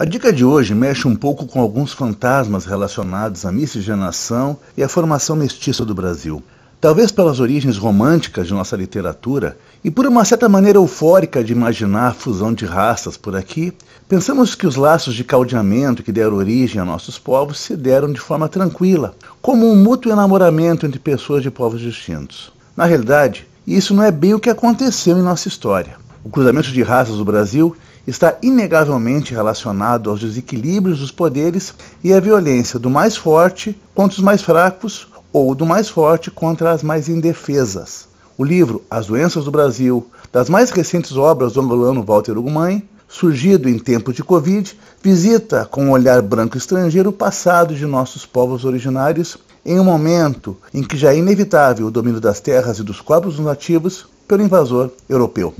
A dica de hoje mexe um pouco com alguns fantasmas relacionados à miscigenação e à formação mestiça do Brasil. Talvez pelas origens românticas de nossa literatura e por uma certa maneira eufórica de imaginar a fusão de raças por aqui, pensamos que os laços de caldeamento que deram origem a nossos povos se deram de forma tranquila, como um mútuo enamoramento entre pessoas de povos distintos. Na realidade, isso não é bem o que aconteceu em nossa história. O cruzamento de raças do Brasil está inegavelmente relacionado aos desequilíbrios dos poderes e à violência do mais forte contra os mais fracos ou do mais forte contra as mais indefesas. O livro As Doenças do Brasil, das mais recentes obras do angolano Walter Ugumãe, surgido em tempos de Covid, visita com um olhar branco estrangeiro o passado de nossos povos originários em um momento em que já é inevitável o domínio das terras e dos corpos nativos pelo invasor europeu.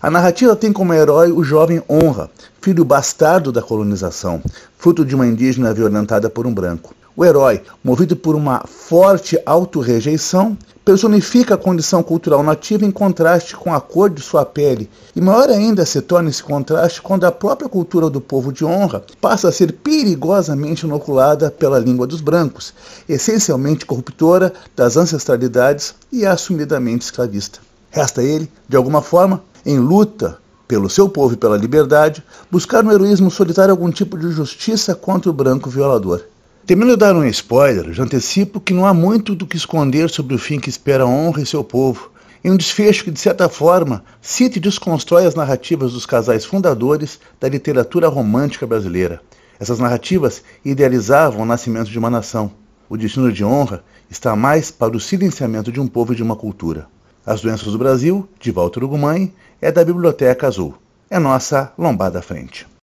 A narrativa tem como herói o jovem Honra, filho bastardo da colonização, fruto de uma indígena violentada por um branco. O herói, movido por uma forte autorrejeição, personifica a condição cultural nativa em contraste com a cor de sua pele, e maior ainda se torna esse contraste quando a própria cultura do povo de honra passa a ser perigosamente inoculada pela língua dos brancos, essencialmente corruptora das ancestralidades e assumidamente escravista. Resta ele, de alguma forma, em luta pelo seu povo e pela liberdade, buscar no heroísmo solitário algum tipo de justiça contra o branco violador. Termino de dar um spoiler, já antecipo que não há muito do que esconder sobre o fim que espera a honra e seu povo, em um desfecho que, de certa forma, cita e desconstrói as narrativas dos casais fundadores da literatura romântica brasileira. Essas narrativas idealizavam o nascimento de uma nação. O destino de honra está mais para o silenciamento de um povo e de uma cultura. As Doenças do Brasil, de Walter Ugumãe, é da Biblioteca Azul. É nossa lombada frente.